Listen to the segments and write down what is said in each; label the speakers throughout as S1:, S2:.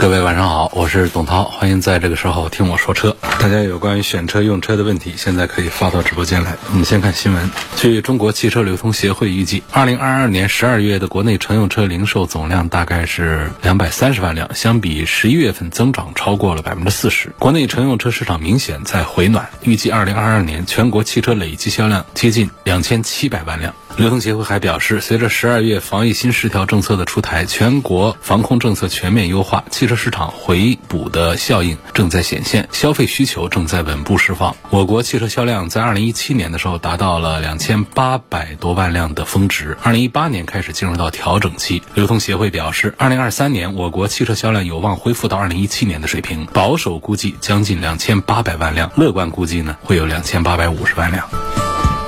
S1: 各位晚上好，我是董涛，欢迎在这个时候听我说车。大家有关于选车用车的问题，现在可以发到直播间来。我们先看新闻。据中国汽车流通协会预计，二零二二年十二月的国内乘用车零售总量大概是两百三十万辆，相比十一月份增长超过了百分之四十。国内乘用车市场明显在回暖，预计二零二二年全国汽车累计销量接近两千七百万辆。流通协会还表示，随着十二月防疫新十条政策的出台，全国防控政策全面优化，汽车市场回补的效应正在显现，消费需求正在稳步释放。我国汽车销量在二零一七年的时候达到了两千八百多万辆的峰值，二零一八年开始进入到调整期。流通协会表示，二零二三年我国汽车销量有望恢复到二零一七年的水平，保守估计将近两千八百万辆，乐观估计呢会有两千八百五十万辆。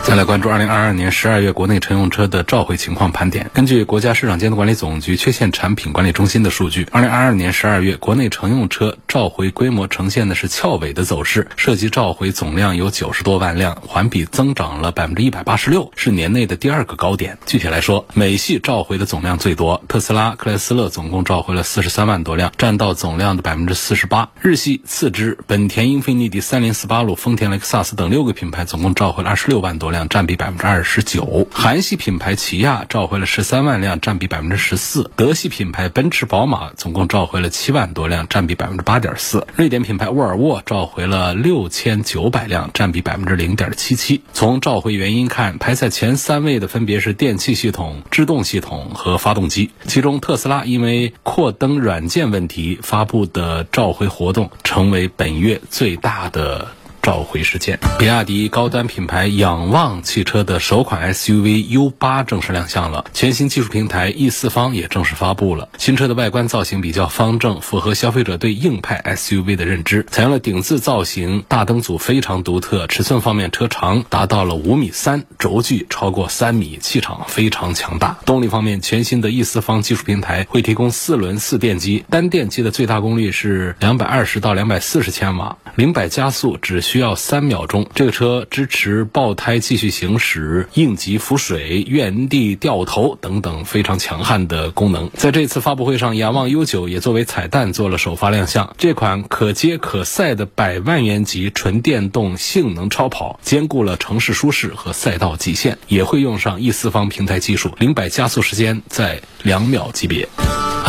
S1: 再来关注二零二二年十二月国内乘用车的召回情况盘点。根据国家市场监督管理总局缺陷产品管理中心的数据，二零二二年十二月国内乘用车召回规模呈现的是翘尾的走势，涉及召回总量有九十多万辆，环比增长了百分之一百八十六，是年内的第二个高点。具体来说，美系召回的总量最多，特斯拉、克莱斯勒总共召回了四十三万多辆，占到总量的百分之四十八。日系次之，本田、英菲尼迪、三菱、斯巴鲁、丰田、雷克萨斯等六个品牌总共召回了二十六万多辆。占比百分之二十九，韩系品牌起亚召回了十三万辆，占比百分之十四；德系品牌奔驰、宝马总共召回了七万多辆，占比百分之八点四；瑞典品牌沃尔沃召回了六千九百辆，占比百分之零点七七。从召回原因看，排在前三位的分别是电气系统、制动系统和发动机。其中，特斯拉因为扩灯软件问题发布的召回活动，成为本月最大的。召回事件，比亚迪高端品牌仰望汽车的首款 SUV U8 正式亮相了，全新技术平台 E 四方也正式发布了。新车的外观造型比较方正，符合消费者对硬派 SUV 的认知，采用了顶字造型，大灯组非常独特。尺寸方面，车长达到了五米三，轴距超过三米，气场非常强大。动力方面，全新的 E 四方技术平台会提供四轮四电机，单电机的最大功率是两百二十到两百四十千瓦，零百加速只需。需要三秒钟。这个车支持爆胎继续行驶、应急浮水、原地掉头等等非常强悍的功能。在这次发布会上，仰望 U9 也作为彩蛋做了首发亮相。这款可接可赛的百万元级纯电动性能超跑，兼顾了城市舒适和赛道极限，也会用上 E 四方平台技术，零百加速时间在两秒级别。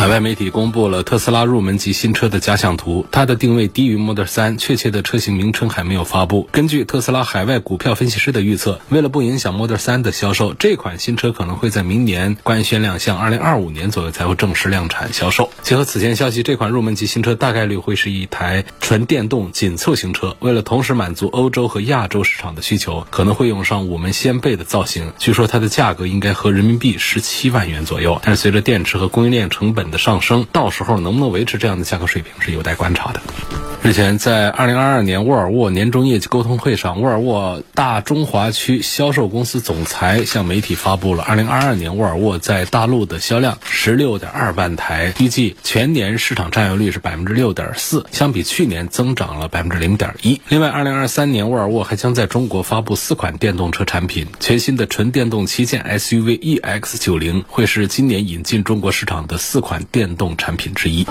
S1: 海外媒体公布了特斯拉入门级新车的假想图，它的定位低于 Model 3，确切的车型名称还没有发布。根据特斯拉海外股票分析师的预测，为了不影响 Model 3的销售，这款新车可能会在明年官宣亮相，2025年左右才会正式量产销售。结合此前消息，这款入门级新车大概率会是一台纯电动紧凑型车。为了同时满足欧洲和亚洲市场的需求，可能会用上五门掀背的造型。据说它的价格应该合人民币十七万元左右，但是随着电池和供应链成本的上升，到时候能不能维持这样的价格水平是有待观察的。日前，在二零二二年沃尔沃年终业绩沟通会上，沃尔沃大中华区销售公司总裁向媒体发布了二零二二年沃尔沃在大陆的销量十六点二万台，预计全年市场占有率是百分之六点四，相比去年增长了百分之零点一。另外，二零二三年沃尔沃还将在中国发布四款电动车产品，全新的纯电动旗舰 SUV EX 九零会是今年引进中国市场的四款电动产品之一，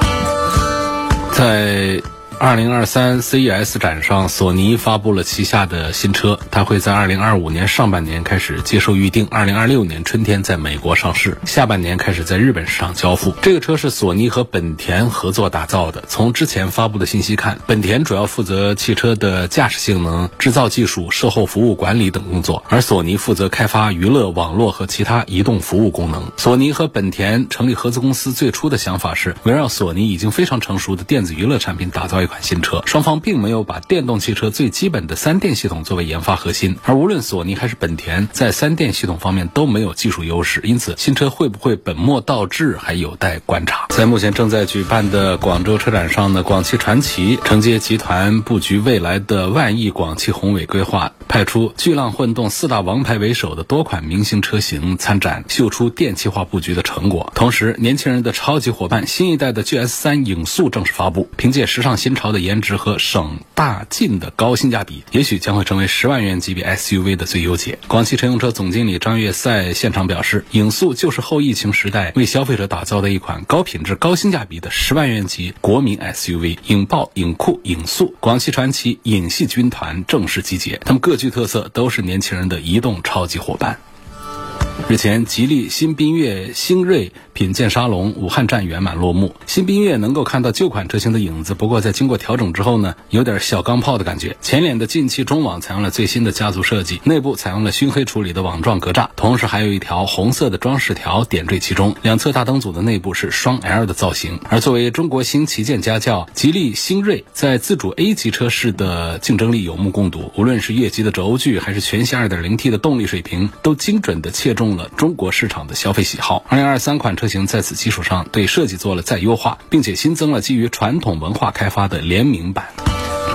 S1: 在。二零二三 CES 展上，索尼发布了旗下的新车，它会在二零二五年上半年开始接受预定，二零二六年春天在美国上市，下半年开始在日本市场交付。这个车是索尼和本田合作打造的。从之前发布的信息看，本田主要负责汽车的驾驶性能、制造技术、售后服务管理等工作，而索尼负责开发娱乐网络和其他移动服务功能。索尼和本田成立合资公司最初的想法是围绕索尼已经非常成熟的电子娱乐产品打造。一款新车。双方并没有把电动汽车最基本的三电系统作为研发核心，而无论索尼还是本田在三电系统方面都没有技术优势，因此新车会不会本末倒置还有待观察。在目前正在举办的广州车展上呢，广汽传祺承接集团布局未来的万亿广汽宏伟规划，派出巨浪混动四大王牌为首的多款明星车型参展，秀出电气化布局的成果。同时，年轻人的超级伙伴新一代的 GS 三影速正式发布，凭借时尚新潮的颜值和省大劲的高性价比，也许将会成为十万元级别 SUV 的最优解。广汽乘用车总经理张月赛现场表示，影速就是后疫情时代为消费者打造的一款高品质、高性价比的十万元级国民 SUV。影豹、影酷、影速，广汽传祺影系军团正式集结，他们各具特色，都是年轻人的移动超级伙伴。日前，吉利新缤越、星锐品鉴沙龙武汉站圆满落幕。新缤越能够看到旧款车型的影子，不过在经过调整之后呢，有点小钢炮的感觉。前脸的进气中网采用了最新的家族设计，内部采用了熏黑处理的网状格栅，同时还有一条红色的装饰条点缀其中。两侧大灯组的内部是双 L 的造型。而作为中国新旗舰家轿，吉利星锐在自主 A 级车市的竞争力有目共睹。无论是越级的轴距，还是全新 2.0T 的动力水平，都精准的切中。了中国市场的消费喜好。二零二三款车型在此基础上对设计做了再优化，并且新增了基于传统文化开发的联名版。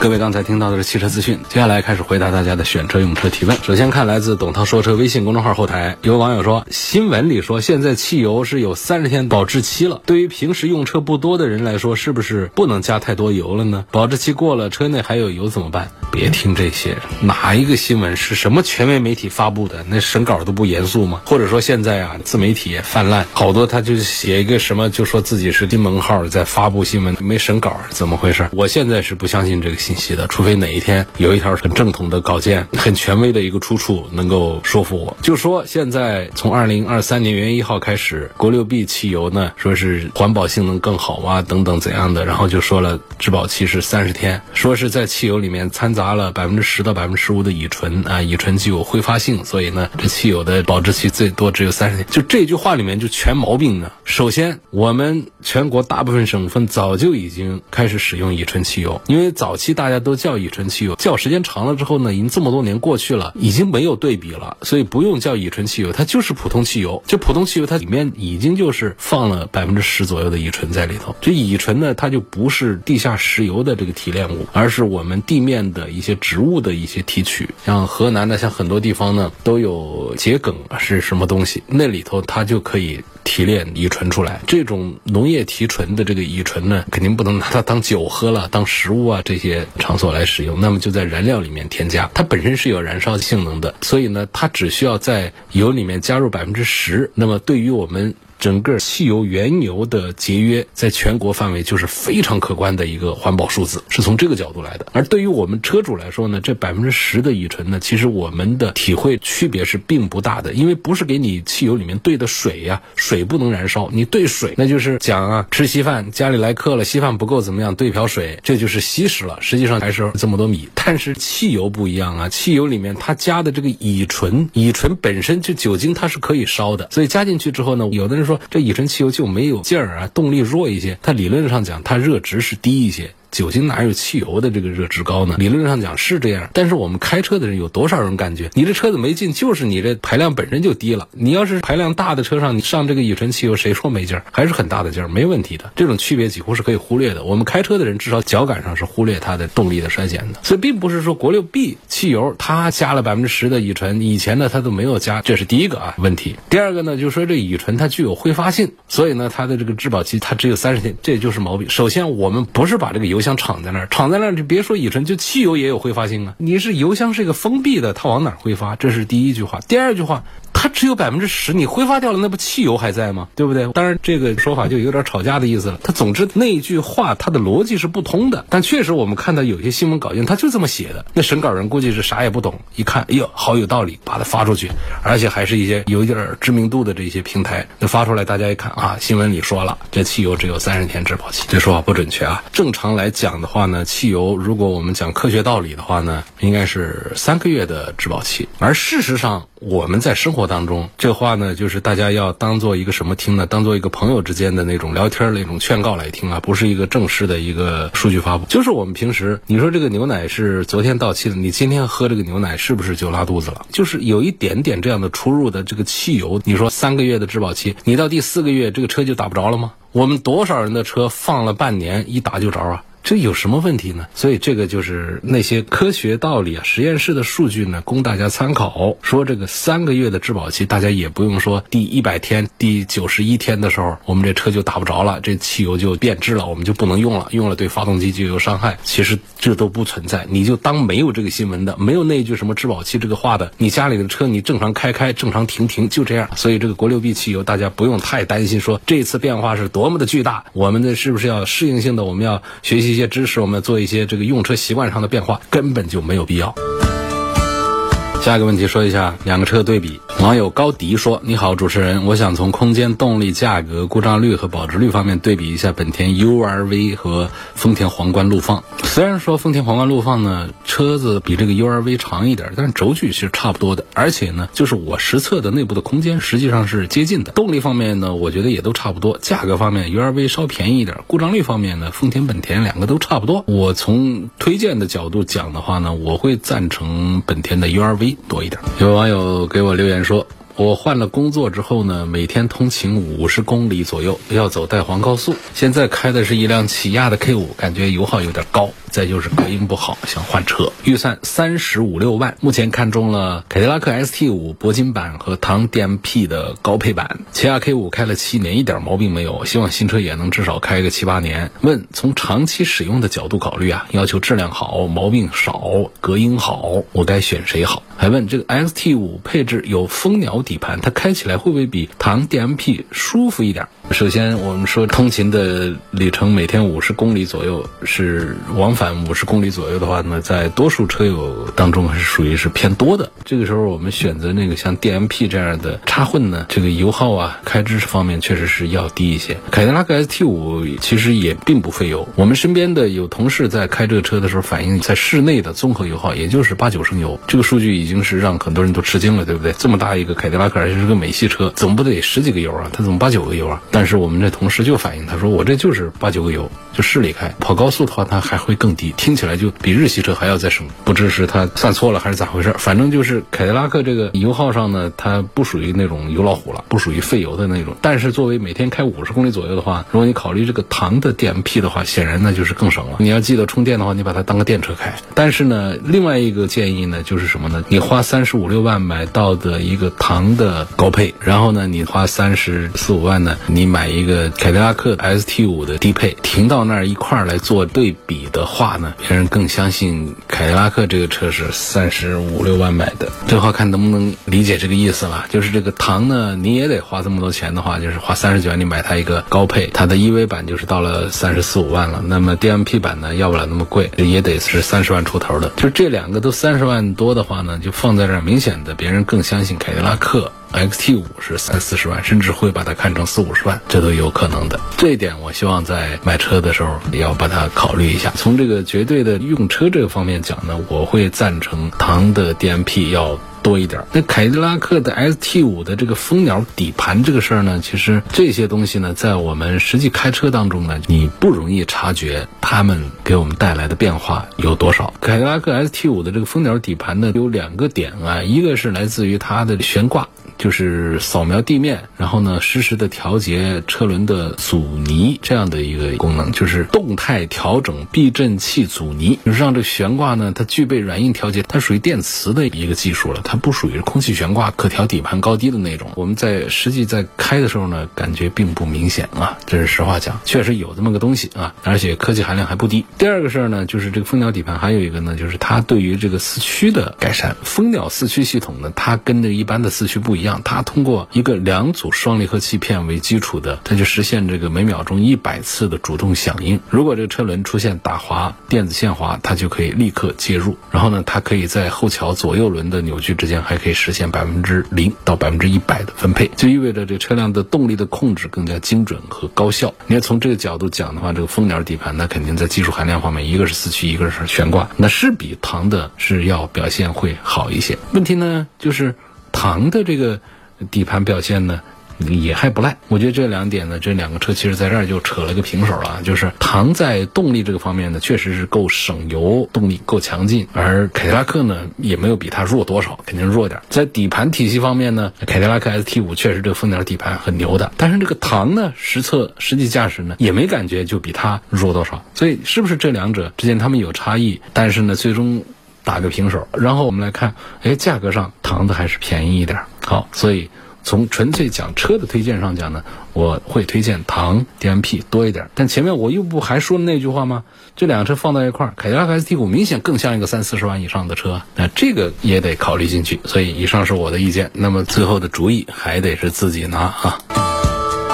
S1: 各位刚才听到的是汽车资讯，接下来开始回答大家的选车用车提问。首先看来自董涛说车微信公众号后台，有网友说，新闻里说现在汽油是有三十天保质期了，对于平时用车不多的人来说，是不是不能加太多油了呢？保质期过了，车内还有油怎么办？别听这些，哪一个新闻是什么权威媒体发布的？那审稿都不严肃吗？或者说现在啊，自媒体也泛滥，好多他就写一个什么，就说自己是金门号在发布新闻，没审稿，怎么回事？我现在是不相信这个。信息的，除非哪一天有一条很正统的稿件、很权威的一个出处能够说服我。就说现在从二零二三年元月一号开始，国六 B 汽油呢，说是环保性能更好啊，等等怎样的，然后就说了质保期是三十天，说是在汽油里面掺杂了百分之十到百分之十五的乙醇啊，乙醇具有挥发性，所以呢，这汽油的保质期最多只有三十天。就这句话里面就全毛病呢。首先，我们全国大部分省份早就已经开始使用乙醇汽油，因为早期。大家都叫乙醇汽油，叫时间长了之后呢，已经这么多年过去了，已经没有对比了，所以不用叫乙醇汽油，它就是普通汽油。就普通汽油，它里面已经就是放了百分之十左右的乙醇在里头。这乙醇呢，它就不是地下石油的这个提炼物，而是我们地面的一些植物的一些提取。像河南的，像很多地方呢，都有桔梗是什么东西，那里头它就可以。提炼乙醇出来，这种农业提纯的这个乙醇呢，肯定不能拿它当酒喝了，当食物啊这些场所来使用。那么就在燃料里面添加，它本身是有燃烧性能的，所以呢，它只需要在油里面加入百分之十。那么对于我们。整个汽油原油的节约，在全国范围就是非常可观的一个环保数字，是从这个角度来的。而对于我们车主来说呢，这百分之十的乙醇呢，其实我们的体会区别是并不大的，因为不是给你汽油里面兑的水呀，水不能燃烧，你兑水那就是讲啊，吃稀饭，家里来客了，稀饭不够怎么样，兑瓢水，这就是稀释了，实际上还是这么多米。但是汽油不一样啊，汽油里面它加的这个乙醇，乙醇本身就酒精，它是可以烧的，所以加进去之后呢，有的人。说这乙醇汽油就没有劲儿啊，动力弱一些。它理论上讲，它热值是低一些。酒精哪有汽油的这个热值高呢？理论上讲是这样，但是我们开车的人有多少人感觉你这车子没劲，就是你这排量本身就低了。你要是排量大的车上，你上这个乙醇汽油，谁说没劲儿？还是很大的劲儿，没问题的。这种区别几乎是可以忽略的。我们开车的人至少脚感上是忽略它的动力的衰减的。所以并不是说国六 B 汽油它加了百分之十的乙醇，以前呢它都没有加，这是第一个啊问题。第二个呢，就是说这乙醇它具有挥发性，所以呢它的这个质保期它只有三十天，这就是毛病。首先我们不是把这个油油箱敞在那儿。敞在那儿，就别说乙醇，就汽油也有挥发性啊。你是油箱是一个封闭的，它往哪挥发？这是第一句话。第二句话。它只有百分之十，你挥发掉了，那不汽油还在吗？对不对？当然，这个说法就有点吵架的意思了。它总之那一句话，它的逻辑是不通的。但确实，我们看到有些新闻稿件，它就这么写的。那审稿人估计是啥也不懂，一看，哎呦，好有道理，把它发出去，而且还是一些有一点知名度的这些平台，那发出来，大家一看啊，新闻里说了，这汽油只有三十天质保期，这说法不准确啊。正常来讲的话呢，汽油如果我们讲科学道理的话呢，应该是三个月的质保期。而事实上，我们在生活当中，这话呢，就是大家要当做一个什么听呢？当做一个朋友之间的那种聊天那种劝告来听啊，不是一个正式的一个数据发布。就是我们平时，你说这个牛奶是昨天到期的，你今天喝这个牛奶是不是就拉肚子了？就是有一点点这样的出入的这个汽油，你说三个月的质保期，你到第四个月这个车就打不着了吗？我们多少人的车放了半年，一打就着啊？这有什么问题呢？所以这个就是那些科学道理啊，实验室的数据呢，供大家参考。说这个三个月的质保期，大家也不用说第一百天、第九十一天的时候，我们这车就打不着了，这汽油就变质了，我们就不能用了，用了对发动机就有伤害。其实这都不存在，你就当没有这个新闻的，没有那句什么质保期这个话的，你家里的车你正常开开，正常停停，就这样。所以这个国六 B 汽油，大家不用太担心，说这次变化是多么的巨大，我们的是不是要适应性的，我们要学习。一些知识，我们做一些这个用车习惯上的变化，根本就没有必要。下一个问题说一下两个车对比。网友高迪说：“你好，主持人，我想从空间、动力、价格、故障率和保值率方面对比一下本田 URV 和丰田皇冠陆放。虽然说丰田皇冠陆放呢车子比这个 URV 长一点，但是轴距是差不多的，而且呢，就是我实测的内部的空间实际上是接近的。动力方面呢，我觉得也都差不多。价格方面，URV 稍便宜一点。故障率方面呢，丰田、本田两个都差不多。我从推荐的角度讲的话呢，我会赞成本田的 URV 多一点。有网友给我留言说。”我换了工作之后呢，每天通勤五十公里左右，要走带黄高速。现在开的是一辆起亚的 K 五，感觉油耗有点高。再就是隔音不好，想换车，预算三十五六万，目前看中了凯迪拉克 ST 五铂金版和唐 DMP 的高配版。起亚 K 五开了七年，一点毛病没有，希望新车也能至少开个七八年。问从长期使用的角度考虑啊，要求质量好，毛病少，隔音好，我该选谁好？还问这个 ST 五配置有蜂鸟底盘，它开起来会不会比唐 DMP 舒服一点？首先，我们说通勤的里程每天五十公里左右，是往返五十公里左右的话呢，在多数车友当中还是属于是偏多的。这个时候，我们选择那个像 DMP 这样的插混呢，这个油耗啊、开支方面确实是要低一些。凯迪拉克 ST 五其实也并不费油。我们身边的有同事在开这个车的时候反映，在室内的综合油耗也就是八九升油，这个数据已经是让很多人都吃惊了，对不对？这么大一个凯迪拉克，而且是个美系车，怎么不得十几个油啊？它怎么八九个油啊？但是我们这同事就反映，他说我这就是八九个油，就市里开，跑高速的话它还会更低，听起来就比日系车还要再省。不知是他算错了还是咋回事？反正就是凯迪拉克这个油耗上呢，它不属于那种油老虎了，不属于费油的那种。但是作为每天开五十公里左右的话，如果你考虑这个唐的 DMP 的话，显然那就是更省了。你要记得充电的话，你把它当个电车开。但是呢，另外一个建议呢，就是什么呢？你花三十五六万买到的一个唐的高配，然后呢，你花三十四五万呢，你买一个。凯迪拉克 ST 五的低配停到那儿一块儿来做对比的话呢，别人更相信凯迪拉克这个车是三十五六万买的。这话看能不能理解这个意思了？就是这个唐呢，你也得花这么多钱的话，就是花三十九万你买它一个高配，它的 EV 版就是到了三十四五万了。那么 DMP 版呢，要不了那么贵，也得是三十万出头的。就这两个都三十万多的话呢，就放在这儿，明显的别人更相信凯迪拉克。XT 五是三四十万，甚至会把它看成四五十万，这都有可能的。这一点，我希望在买车的时候也要把它考虑一下。从这个绝对的用车这个方面讲呢，我会赞成唐的 DMP 要多一点。那凯迪拉克的 ST 五的这个蜂鸟底盘这个事儿呢，其实这些东西呢，在我们实际开车当中呢，你不容易察觉它们给我们带来的变化有多少。凯迪拉克 ST 五的这个蜂鸟底盘呢，有两个点啊，一个是来自于它的悬挂。就是扫描地面，然后呢，实时的调节车轮的阻尼这样的一个功能，就是动态调整避震器阻尼，就是让这悬挂呢，它具备软硬调节，它属于电磁的一个技术了，它不属于空气悬挂可调底盘高低的那种。我们在实际在开的时候呢，感觉并不明显啊，这是实话讲，确实有这么个东西啊，而且科技含量还不低。第二个事儿呢，就是这个蜂鸟底盘还有一个呢，就是它对于这个四驱的改善。蜂鸟四驱系统呢，它跟这一般的四驱不一样。它通过一个两组双离合器片为基础的，它就实现这个每秒钟一百次的主动响应。如果这个车轮出现打滑、电子限滑，它就可以立刻介入。然后呢，它可以在后桥左右轮的扭矩之间还可以实现百分之零到百分之一百的分配，就意味着这车辆的动力的控制更加精准和高效。你要从这个角度讲的话，这个蜂鸟底盘那肯定在技术含量方面，一个是四驱，一个是悬挂，那是比唐的是要表现会好一些。问题呢，就是。唐的这个底盘表现呢？也还不赖，我觉得这两点呢，这两个车其实在这儿就扯了个平手了。就是唐在动力这个方面呢，确实是够省油，动力够强劲，而凯迪拉克呢也没有比它弱多少，肯定弱点。在底盘体系方面呢，凯迪拉克 ST 五确实这个丰田底盘很牛的，但是这个唐呢实测实际驾驶呢也没感觉就比它弱多少，所以是不是这两者之间他们有差异？但是呢，最终打个平手。然后我们来看，哎，价格上唐的还是便宜一点。好，所以。从纯粹讲车的推荐上讲呢，我会推荐唐 DMP 多一点。但前面我又不还说了那句话吗？这两个车放在一块儿，凯迪拉克 ST 五明显更像一个三四十万以上的车，那这个也得考虑进去。所以以上是我的意见。那么最后的主意还得是自己拿啊。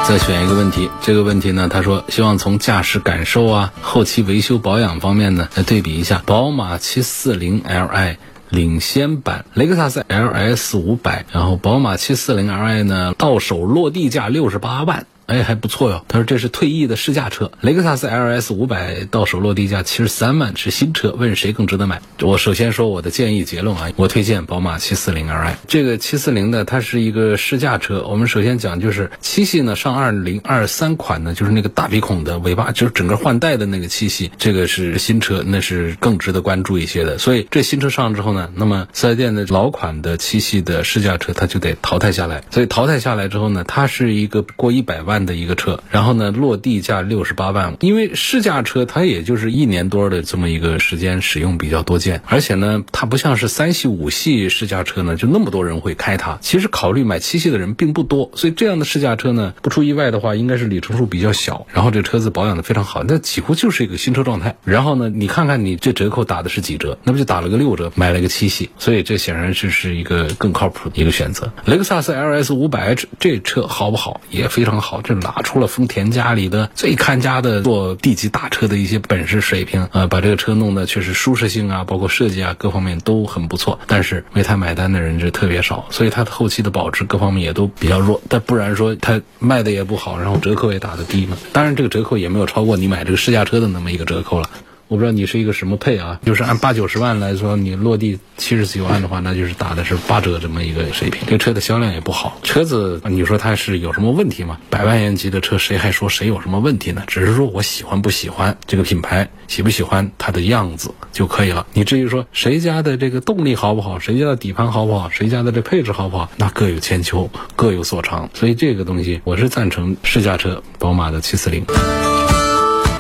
S1: 再选一个问题，这个问题呢，他说希望从驾驶感受啊、后期维修保养方面呢来对比一下宝马七四零 Li。领先版雷克萨斯 LS 五百，然后宝马七四零 Li 呢，到手落地价六十八万。哎，还不错哟。他说这是退役的试驾车，雷克萨斯 LS 五百到手落地价七十三万，是新车。问谁更值得买？我首先说我的建议结论啊，我推荐宝马七四零 Li。这个七四零呢，它是一个试驾车。我们首先讲就是七系呢，上二零二三款呢，就是那个大鼻孔的尾巴，就是整个换代的那个七系，这个是新车，那是更值得关注一些的。所以这新车上了之后呢，那么四 S 店的老款的七系的试驾车，它就得淘汰下来。所以淘汰下来之后呢，它是一个过一百万。万的一个车，然后呢，落地价六十八万，因为试驾车它也就是一年多的这么一个时间使用比较多见，而且呢，它不像是三系五系试驾车呢，就那么多人会开它。其实考虑买七系的人并不多，所以这样的试驾车呢，不出意外的话，应该是里程数比较小，然后这车子保养的非常好，那几乎就是一个新车状态。然后呢，你看看你这折扣打的是几折，那不就打了个六折，买了个七系，所以这显然是是一个更靠谱的一个选择。雷克萨斯 LS 五百 H 这车好不好？也非常好。这拿出了丰田家里的最看家的做 D 级大车的一些本事水平啊，把这个车弄得确实舒适性啊，包括设计啊各方面都很不错。但是为它买单的人就特别少，所以它的后期的保值各方面也都比较弱。但不然说它卖的也不好，然后折扣也打的低嘛。当然这个折扣也没有超过你买这个试驾车的那么一个折扣了。我不知道你是一个什么配啊？就是按八九十万来说，你落地七十几万的话，那就是打的是八折这么一个水平。这车的销量也不好，车子你说它是有什么问题吗？百万元级的车，谁还说谁有什么问题呢？只是说我喜欢不喜欢这个品牌，喜不喜欢它的样子就可以了。你至于说谁家的这个动力好不好，谁家的底盘好不好，谁家的这配置好不好，那各有千秋，各有所长。所以这个东西，我是赞成试驾车，宝马的七四零。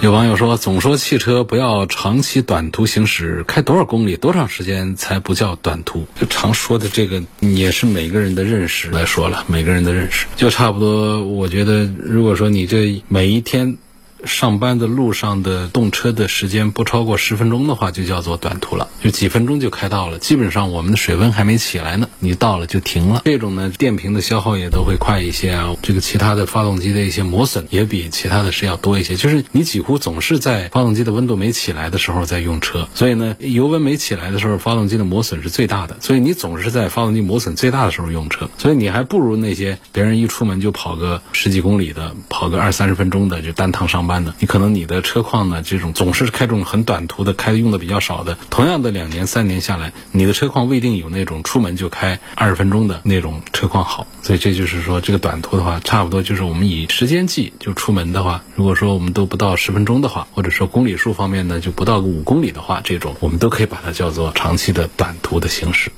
S1: 有网友说，总说汽车不要长期短途行驶，开多少公里、多长时间才不叫短途？就常说的这个，也是每个人的认识来说了，每个人的认识就差不多。我觉得，如果说你这每一天。上班的路上的动车的时间不超过十分钟的话，就叫做短途了，就几分钟就开到了。基本上我们的水温还没起来呢，你到了就停了。这种呢，电瓶的消耗也都会快一些啊。这个其他的发动机的一些磨损也比其他的是要多一些。就是你几乎总是在发动机的温度没起来的时候在用车，所以呢，油温没起来的时候，发动机的磨损是最大的。所以你总是在发动机磨损最大的时候用车，所以你还不如那些别人一出门就跑个十几公里的，跑个二三十分钟的就单趟上班。你可能你的车况呢，这种总是开这种很短途的，开的用的比较少的，同样的两年三年下来，你的车况未定有那种出门就开二十分钟的那种车况好。所以这就是说，这个短途的话，差不多就是我们以时间计就出门的话，如果说我们都不到十分钟的话，或者说公里数方面呢，就不到五公里的话，这种我们都可以把它叫做长期的短途的行驶。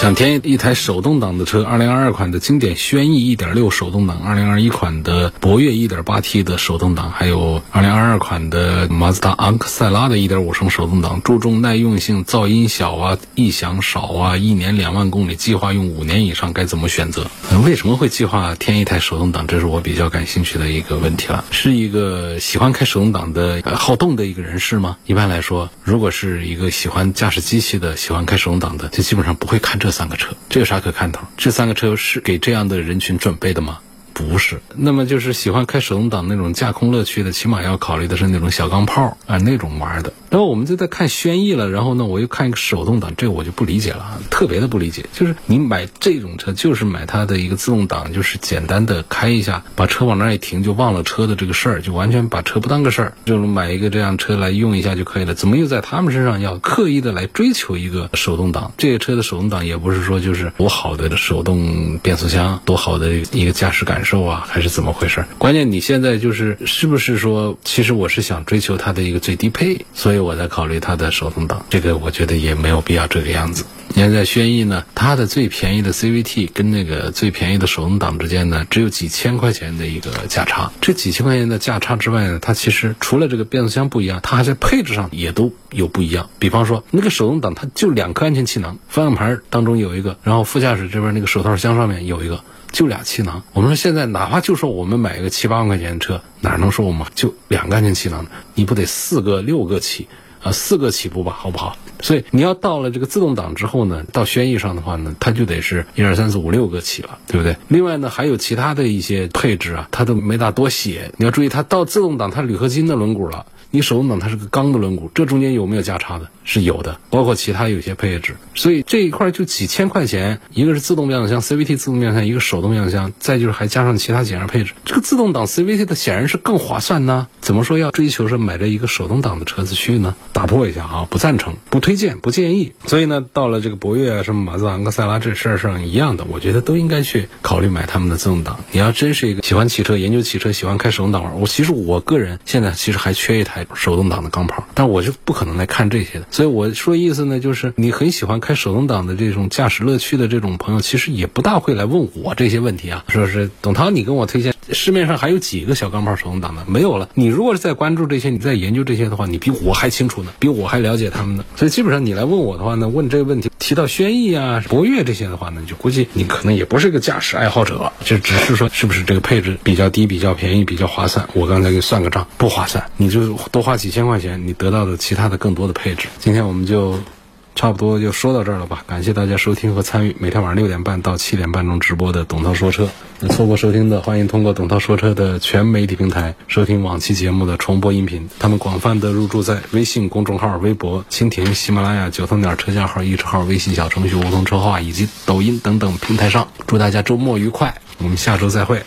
S1: 想添一台手动挡的车，二零二二款的经典轩逸一点六手动挡，二零二一款的博越一点八 T 的手动挡，还有二零二二款的马自达昂克赛拉的一点五升手动挡，注重耐用性，噪音小啊，异响少啊，一年两万公里，计划用五年以上，该怎么选择？为什么会计划添一台手动挡？这是我比较感兴趣的一个问题了。是一个喜欢开手动挡的好动的一个人士吗？一般来说，如果是一个喜欢驾驶机器的、喜欢开手动挡的，就基本上不会看这三个车。这有啥可看头？这三个车是给这样的人群准备的吗？不是。那么就是喜欢开手动挡那种驾控乐趣的，起码要考虑的是那种小钢炮啊那种玩的。然后我们就在看轩逸了，然后呢，我又看一个手动挡，这个我就不理解了，特别的不理解。就是你买这种车，就是买它的一个自动挡，就是简单的开一下，把车往那儿一停，就忘了车的这个事儿，就完全把车不当个事儿，就是买一个这样车来用一下就可以了。怎么又在他们身上要刻意的来追求一个手动挡？这个车的手动挡也不是说就是多好的手动变速箱，多好的一个驾驶感受啊，还是怎么回事？关键你现在就是是不是说，其实我是想追求它的一个最低配，所以我在考虑它的手动挡。这个我觉得也没有必要这个样子。你看在轩逸呢，它的最便宜的 CVT 跟那个最便宜的手动挡之间呢，只有几千块钱的一个价差。这几千块钱的价差之外呢，它其实除了这个变速箱不一样，它还在配置上也都有不一样。比方说那个手动挡，它就两颗安全气囊，方向盘当中有一个，然后副驾驶这边那个手套箱上面有一个，就俩气囊。我们说现在哪怕就说我们买一个七八万块钱的车，哪能说我们就两个安全气囊呢？你不得四个六个起？啊，四个起步吧，好不好？所以你要到了这个自动挡之后呢，到轩逸上的话呢，它就得是一二三四五六个起了，对不对？另外呢，还有其他的一些配置啊，它都没大多写。你要注意，它到自动挡它铝合金的轮毂了。你手动挡它是个钢的轮毂，这中间有没有价差的？是有的，包括其他有些配置。所以这一块就几千块钱，一个是自动变速箱 CVT 自动变速箱，一个手动变速箱，再就是还加上其他几样配置。这个自动挡 CVT 的显然是更划算呢。怎么说要追求是买这一个手动挡的车子去呢？打破一下啊，不赞成，不推荐，不建议。所以呢，到了这个博越啊，什么马自达、昂克赛拉这事儿上一样的，我觉得都应该去考虑买他们的自动挡。你要真是一个喜欢汽车、研究汽车、喜欢开手动挡玩，我其实我个人现在其实还缺一台手动挡的钢炮，但我就不可能来看这些的。所以我说意思呢，就是你很喜欢开手动挡的这种驾驶乐趣的这种朋友，其实也不大会来问我这些问题啊。说是董涛，你跟我推荐市面上还有几个小钢炮手动挡的？没有了。你如果是在关注这些，你在研究这些的话，你比我还清楚呢，比我还了解他们呢。所以基本上你来问我的话呢，问这个问题，提到轩逸啊、博越这些的话呢，就估计你可能也不是一个驾驶爱好者，就只是说是不是这个配置比较低、比较便宜、比较划算。我刚才给算个账，不划算，你就多花几千块钱，你得到的其他的更多的配置。今天我们就。差不多就说到这儿了吧，感谢大家收听和参与每天晚上六点半到七点半钟直播的董涛说车。那错过收听的，欢迎通过董涛说车的全媒体平台收听往期节目的重播音频。他们广泛的入驻在微信公众号、微博、蜻蜓、喜马拉雅、九头鸟车架号、易车号、微信小程序梧桐车话以及抖音等等平台上。祝大家周末愉快，我们下周再会。